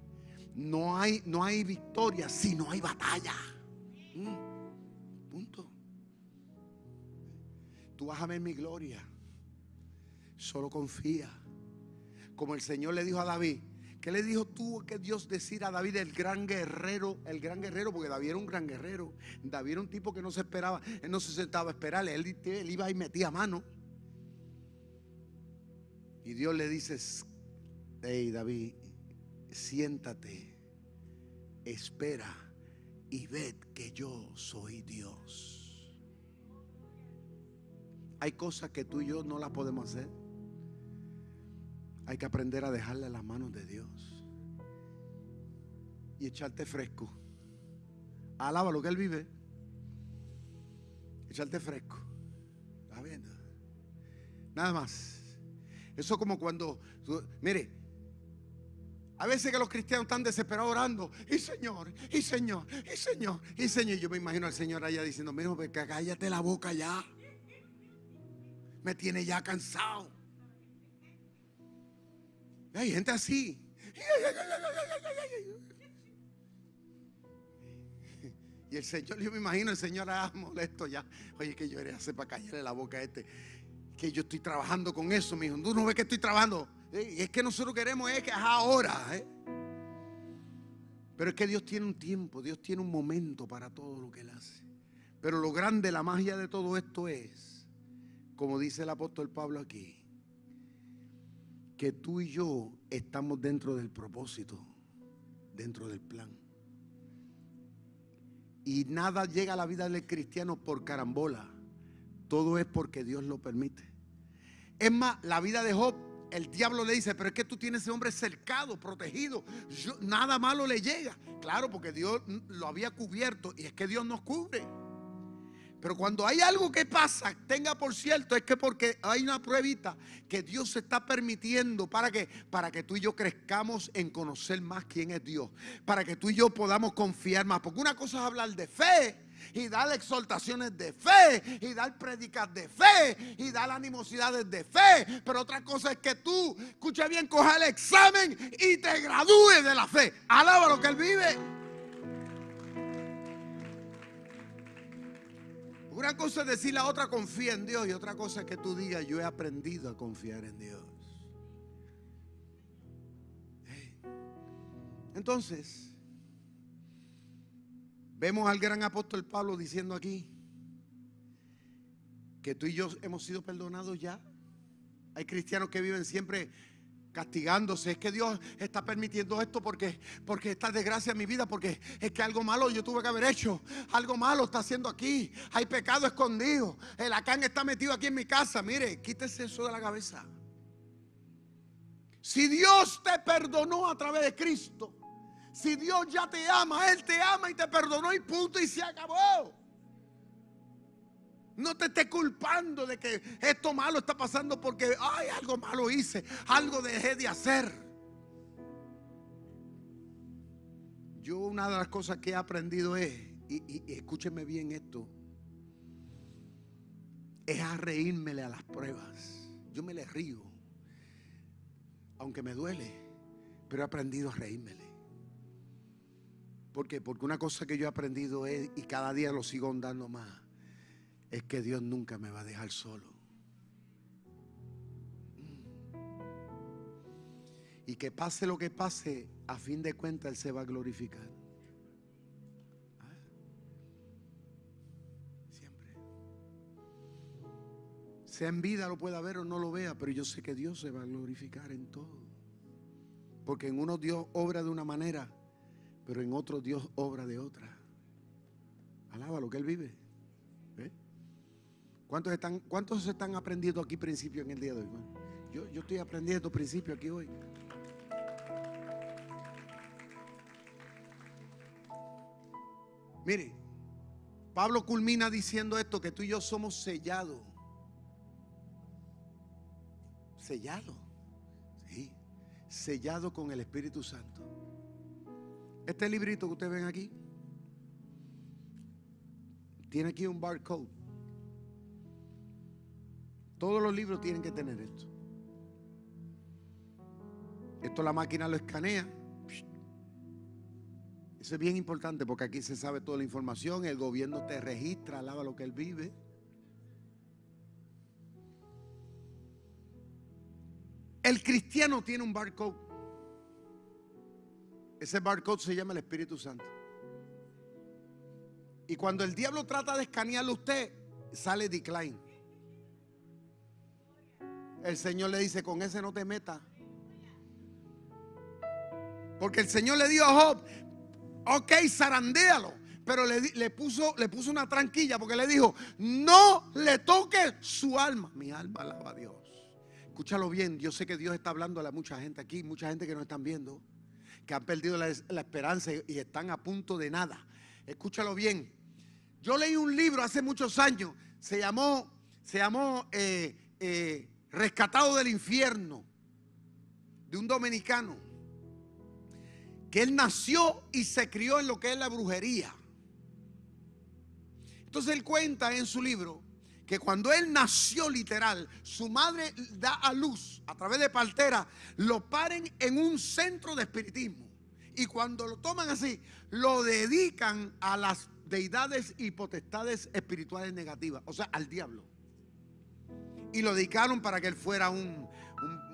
Speaker 1: no hay, no hay victoria si no hay batalla. Mm, punto. Tú vas a ver mi gloria. Solo confía. Como el Señor le dijo a David. ¿Qué le dijo tú que Dios decir a David el gran guerrero? El gran guerrero, porque David era un gran guerrero. David era un tipo que no se esperaba, él no se sentaba a esperarle, él, él iba y metía mano. Y Dios le dice, hey David, siéntate, espera y ved que yo soy Dios. Hay cosas que tú y yo no las podemos hacer. Hay que aprender a dejarle las manos de Dios y echarte fresco. Alaba lo que Él vive. Echarte fresco. ¿Está viendo? Nada más. Eso como cuando, mire, a veces que los cristianos están desesperados orando, y Señor, y Señor, y Señor, y Señor. Yo me imagino al Señor allá diciendo, mira, cállate la boca ya. Me tiene ya cansado. Hay gente así. Y el Señor, yo me imagino el Señor ah, molesto ya. Oye, que yo iré a hacer para callarle la boca a este. Que yo estoy trabajando con eso, mi hijo. Tú no ves que estoy trabajando. Y es que nosotros queremos es que es ahora. ¿eh? Pero es que Dios tiene un tiempo, Dios tiene un momento para todo lo que Él hace. Pero lo grande, la magia de todo esto es, como dice el apóstol Pablo aquí, que tú y yo estamos dentro del propósito, dentro del plan. Y nada llega a la vida del cristiano por carambola. Todo es porque Dios lo permite. Es más, la vida de Job, el diablo le dice, pero es que tú tienes ese hombre cercado, protegido. nada malo le llega. Claro, porque Dios lo había cubierto y es que Dios nos cubre. Pero cuando hay algo que pasa, tenga por cierto, es que porque hay una pruebita que Dios se está permitiendo para que para que tú y yo crezcamos en conocer más quién es Dios, para que tú y yo podamos confiar más, porque una cosa es hablar de fe y dar exhortaciones de fe y dar predicas de fe y dar animosidades de fe, pero otra cosa es que tú, escucha bien, coja el examen y te gradúes de la fe. Alaba lo que él vive. Una cosa es decir la otra confía en Dios y otra cosa es que tú digas yo he aprendido a confiar en Dios. Entonces, vemos al gran apóstol Pablo diciendo aquí que tú y yo hemos sido perdonados ya. Hay cristianos que viven siempre castigándose. Es que Dios está permitiendo esto porque, porque esta desgracia en mi vida, porque es que algo malo yo tuve que haber hecho. Algo malo está haciendo aquí. Hay pecado escondido. El acán está metido aquí en mi casa. Mire, quítese eso de la cabeza. Si Dios te perdonó a través de Cristo, si Dios ya te ama, Él te ama y te perdonó y punto y se acabó. No te esté culpando de que esto malo está pasando porque, ay, algo malo hice, algo dejé de hacer. Yo una de las cosas que he aprendido es, y, y, escúcheme bien esto, es a reírmele a las pruebas. Yo me le río, aunque me duele, pero he aprendido a reírmele. ¿Por qué? Porque una cosa que yo he aprendido es, y cada día lo sigo andando más, es que Dios nunca me va a dejar solo. Y que pase lo que pase, a fin de cuentas Él se va a glorificar. ¿Ah? Siempre. Sea en vida lo pueda ver o no lo vea, pero yo sé que Dios se va a glorificar en todo. Porque en uno Dios obra de una manera, pero en otro Dios obra de otra. Alaba lo que Él vive. ¿Cuántos están, ¿Cuántos están aprendiendo aquí principio en el día de hoy? yo, yo estoy aprendiendo principio aquí hoy. Mire, Pablo culmina diciendo esto, que tú y yo somos sellados. Sellado. Sí. Sellado con el Espíritu Santo. Este librito que ustedes ven aquí tiene aquí un barcode. Todos los libros tienen que tener esto. Esto la máquina lo escanea Eso es bien importante porque aquí se sabe toda la información, el gobierno te registra, alaba lo que él vive. El cristiano tiene un barcode. Ese barcode se llama el Espíritu Santo. Y cuando el diablo trata de escanearlo a usted, sale decline. El Señor le dice, con ese no te metas. Porque el Señor le dijo a Job, ok, zarandéalo. Pero le, le, puso, le puso una tranquilla porque le dijo, no le toque su alma. Mi alma alaba a Dios. Escúchalo bien, yo sé que Dios está hablando a mucha gente aquí, mucha gente que nos están viendo, que han perdido la, la esperanza y están a punto de nada. Escúchalo bien. Yo leí un libro hace muchos años, se llamó, se llamó eh, eh, Rescatado del Infierno, de un dominicano, que él nació y se crió en lo que es la brujería. Entonces él cuenta en su libro que cuando él nació literal, su madre da a luz a través de partera, lo paren en un centro de espiritismo. Y cuando lo toman así, lo dedican a las deidades y potestades espirituales negativas, o sea, al diablo. Y lo dedicaron para que él fuera un,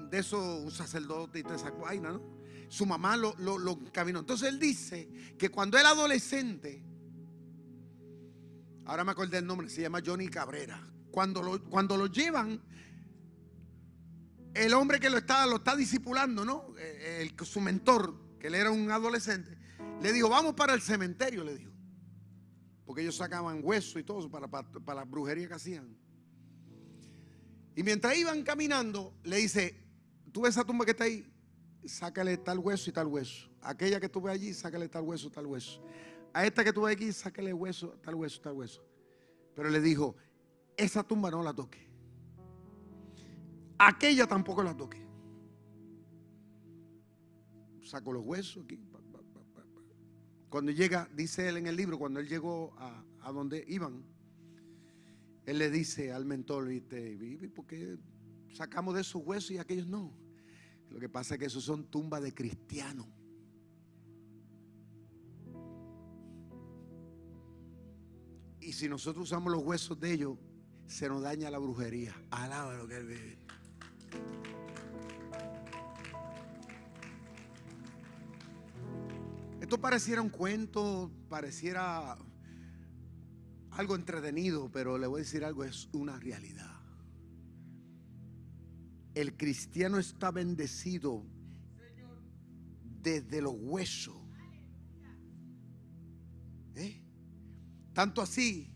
Speaker 1: de esos, un sacerdote y toda esa vaina, ¿no? Su mamá lo, lo, encaminó. Entonces él dice que cuando era adolescente, ahora me acordé el nombre, se llama Johnny Cabrera. Cuando lo, cuando lo llevan, el hombre que lo está, lo está discipulando, ¿no? Eh, su mentor, que él era un adolescente, le dijo, vamos para el cementerio, le dijo. Porque ellos sacaban hueso y todo para, para, para la brujería que hacían. Y mientras iban caminando, le dice, tú ves esa tumba que está ahí, sácale tal hueso y tal hueso. Aquella que tú ves allí, sácale tal hueso, tal hueso. A esta que tú ves aquí, sácale hueso, tal hueso, tal hueso. Pero le dijo, esa tumba no la toque. Aquella tampoco la toque. Saco los huesos aquí. Cuando llega, dice él en el libro, cuando él llegó a, a donde iban, él le dice al mentor, ¿viste? ¿por qué sacamos de esos huesos y aquellos no? Lo que pasa es que esos son tumbas de cristianos. Y si nosotros usamos los huesos de ellos, se nos daña la brujería. Alaba lo que él vive. Esto pareciera un cuento, pareciera algo entretenido, pero le voy a decir algo, es una realidad. El cristiano está bendecido desde los huesos. ¿Eh? Tanto así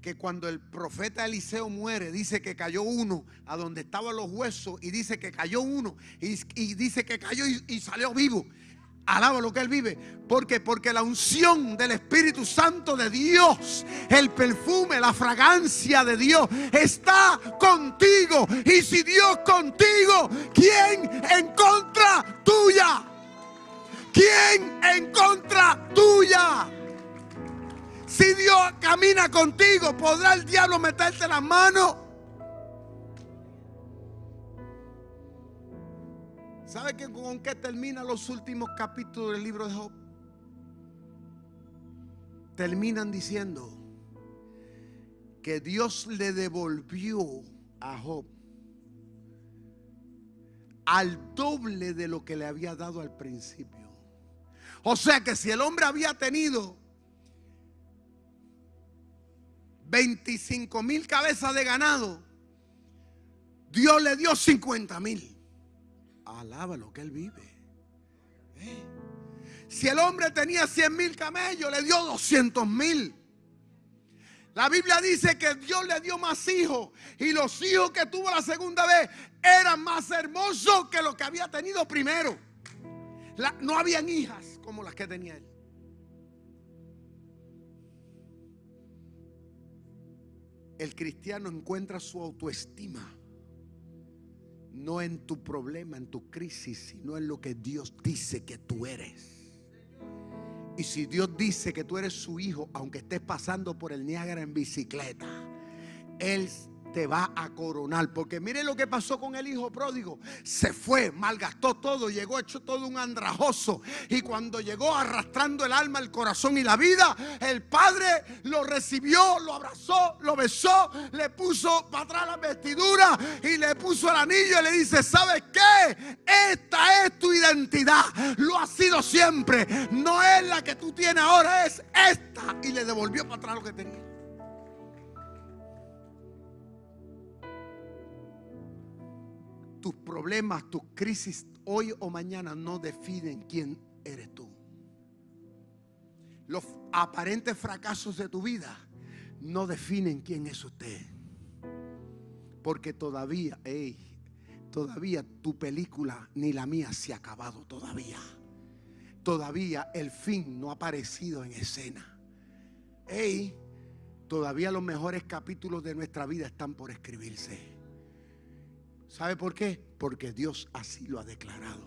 Speaker 1: que cuando el profeta Eliseo muere, dice que cayó uno a donde estaban los huesos y dice que cayó uno y, dice que cayó y, salió vivo. Alaba lo que él vive. porque Porque la unción del Espíritu Santo de Dios, el perfume, la fragancia de Dios está contigo. Y si Dios contigo, ¿quién en contra tuya? ¿Quién en contra tuya? Si Dios camina contigo, ¿podrá el diablo meterte las manos? ¿Sabe que con qué terminan los últimos capítulos del libro de Job? Terminan diciendo que Dios le devolvió a Job al doble de lo que le había dado al principio. O sea que si el hombre había tenido 25 mil cabezas de ganado, Dios le dio 50 mil. Alaba lo que él vive. ¿Eh? Si el hombre tenía 100 mil camellos, le dio 200 mil. La Biblia dice que Dios le dio más hijos y los hijos que tuvo la segunda vez eran más hermosos que los que había tenido primero. No habían hijas como las que tenía él. El cristiano encuentra su autoestima no en tu problema, en tu crisis, sino en lo que Dios dice que tú eres. Y si Dios dice que tú eres su hijo, aunque estés pasando por el Niágara en bicicleta, Él te va a coronar. Porque mire lo que pasó con el hijo pródigo. Se fue, malgastó todo, llegó hecho todo un andrajoso. Y cuando llegó arrastrando el alma, el corazón y la vida, el padre lo recibió, lo abrazó, lo besó, le puso para atrás la vestidura y le puso el anillo y le dice, ¿sabes qué? Esta es tu identidad. Lo ha sido siempre. No es la que tú tienes ahora, es esta. Y le devolvió para atrás lo que tenía. Tus problemas, tus crisis hoy o mañana no definen quién eres tú. Los aparentes fracasos de tu vida no definen quién es usted. Porque todavía, hey, todavía tu película ni la mía se ha acabado todavía. Todavía el fin no ha aparecido en escena. Hey, todavía los mejores capítulos de nuestra vida están por escribirse. ¿Sabe por qué? Porque Dios así lo ha declarado.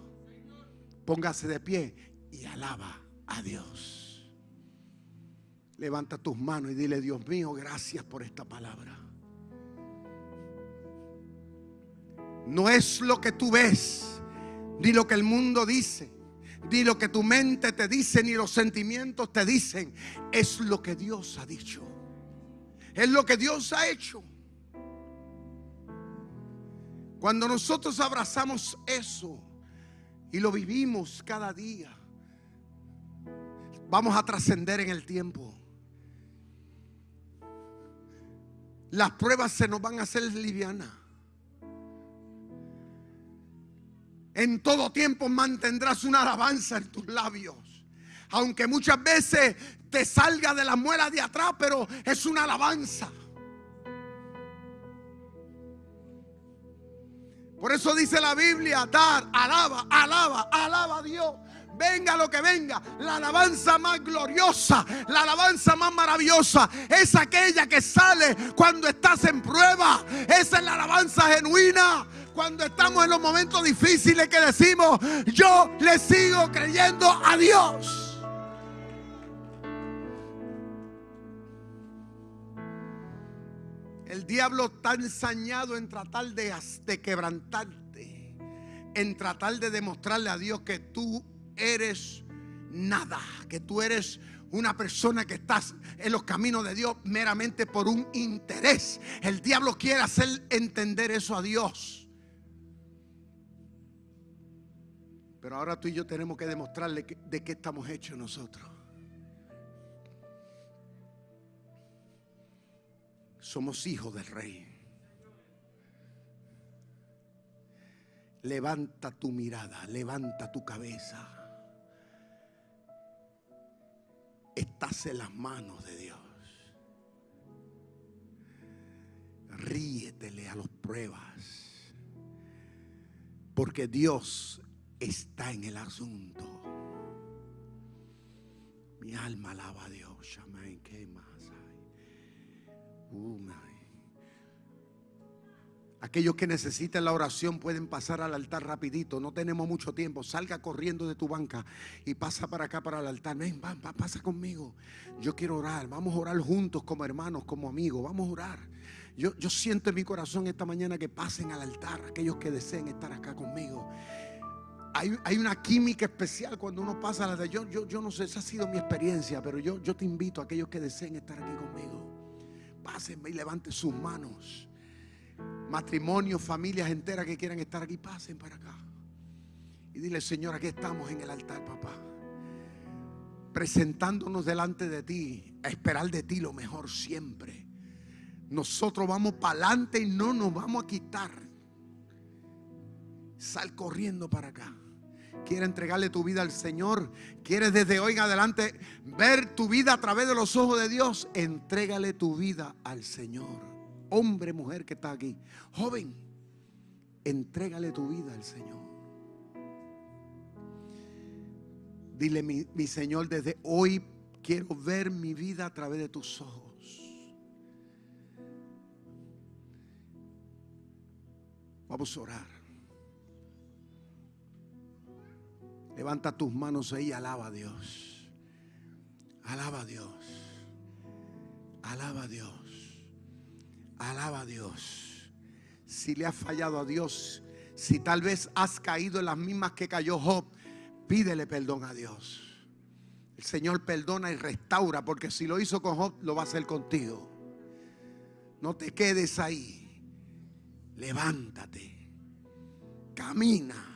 Speaker 1: Póngase de pie y alaba a Dios. Levanta tus manos y dile, Dios mío, gracias por esta palabra. No es lo que tú ves, ni lo que el mundo dice, ni lo que tu mente te dice, ni los sentimientos te dicen. Es lo que Dios ha dicho. Es lo que Dios ha hecho. Cuando nosotros abrazamos eso y lo vivimos cada día, vamos a trascender en el tiempo. Las pruebas se nos van a hacer livianas. En todo tiempo mantendrás una alabanza en tus labios. Aunque muchas veces te salga de la muela de atrás, pero es una alabanza. Por eso dice la Biblia, dar, alaba, alaba, alaba a Dios. Venga lo que venga, la alabanza más gloriosa, la alabanza más maravillosa es aquella que sale cuando estás en prueba. Esa es la alabanza genuina. Cuando estamos en los momentos difíciles que decimos, yo le sigo creyendo a Dios. El diablo está ensañado en tratar de, de quebrantarte, en tratar de demostrarle a Dios que tú eres nada, que tú eres una persona que estás en los caminos de Dios meramente por un interés. El diablo quiere hacer entender eso a Dios. Pero ahora tú y yo tenemos que demostrarle de qué estamos hechos nosotros. Somos hijos del rey. Levanta tu mirada, levanta tu cabeza. Estás en las manos de Dios. Ríetele a las pruebas. Porque Dios está en el asunto. Mi alma alaba a Dios. ¿Qué Aquellos que necesiten la oración pueden pasar al altar rapidito. No tenemos mucho tiempo. Salga corriendo de tu banca y pasa para acá para el altar. Ven, va, pasa conmigo. Yo quiero orar. Vamos a orar juntos como hermanos, como amigos. Vamos a orar. Yo, yo siento en mi corazón esta mañana que pasen al altar aquellos que deseen estar acá conmigo. Hay, una química especial cuando uno pasa la yo, yo, yo no sé, esa ha sido mi experiencia, pero yo, yo te invito a aquellos que deseen estar aquí conmigo pásenme y levante sus manos. Matrimonios, familias enteras que quieran estar aquí, pasen para acá. Y dile, Señor, aquí estamos en el altar, papá. Presentándonos delante de ti, a esperar de ti lo mejor siempre. Nosotros vamos para adelante y no nos vamos a quitar. Sal corriendo para acá. Quieres entregarle tu vida al Señor, quieres desde hoy en adelante ver tu vida a través de los ojos de Dios, entrégale tu vida al Señor. Hombre, mujer que está aquí, joven, entrégale tu vida al Señor. Dile, mi, mi Señor, desde hoy quiero ver mi vida a través de tus ojos. Vamos a orar. Levanta tus manos ahí y alaba a Dios. Alaba a Dios. Alaba a Dios. Alaba a Dios. Si le has fallado a Dios, si tal vez has caído en las mismas que cayó Job, pídele perdón a Dios. El Señor perdona y restaura, porque si lo hizo con Job, lo va a hacer contigo. No te quedes ahí. Levántate. Camina.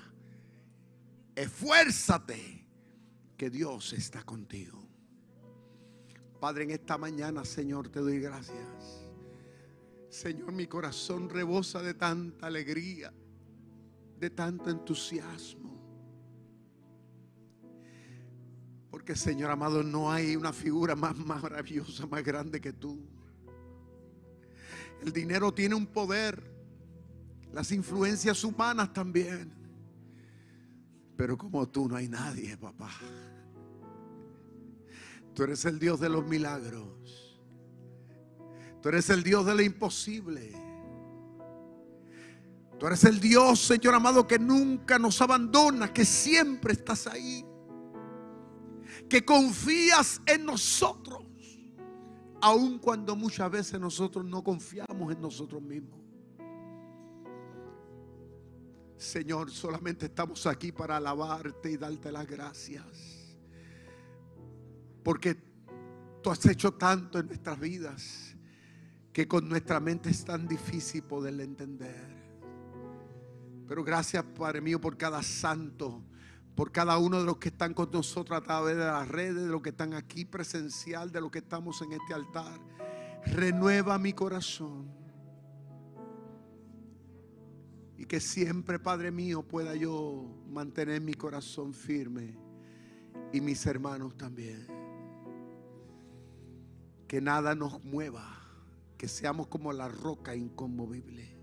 Speaker 1: Esfuérzate. Que Dios está contigo. Padre, en esta mañana, Señor, te doy gracias. Señor, mi corazón rebosa de tanta alegría, de tanto entusiasmo. Porque, Señor amado, no hay una figura más maravillosa, más grande que tú. El dinero tiene un poder, las influencias humanas también. Pero como tú no hay nadie, papá. Tú eres el Dios de los milagros. Tú eres el Dios de lo imposible. Tú eres el Dios, Señor amado, que nunca nos abandona, que siempre estás ahí. Que confías en nosotros, aun cuando muchas veces nosotros no confiamos en nosotros mismos. Señor, solamente estamos aquí para alabarte y darte las gracias. Porque tú has hecho tanto en nuestras vidas que con nuestra mente es tan difícil poderle entender. Pero gracias, Padre mío, por cada santo, por cada uno de los que están con nosotros a través de las redes, de los que están aquí presencial, de los que estamos en este altar. Renueva mi corazón. Y que siempre, Padre mío, pueda yo mantener mi corazón firme y mis hermanos también que nada nos mueva, que seamos como la roca inconmovible.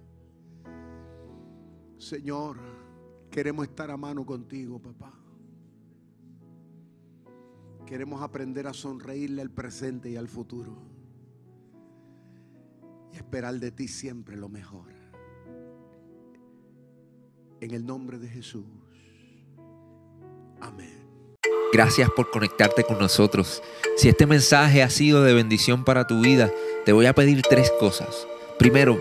Speaker 1: Señor, queremos estar a mano contigo, papá. Queremos aprender a sonreírle al presente y al futuro. Y esperar de ti siempre lo mejor. En el nombre de Jesús. Amén.
Speaker 2: Gracias por conectarte con nosotros. Si este mensaje ha sido de bendición para tu vida, te voy a pedir tres cosas. Primero,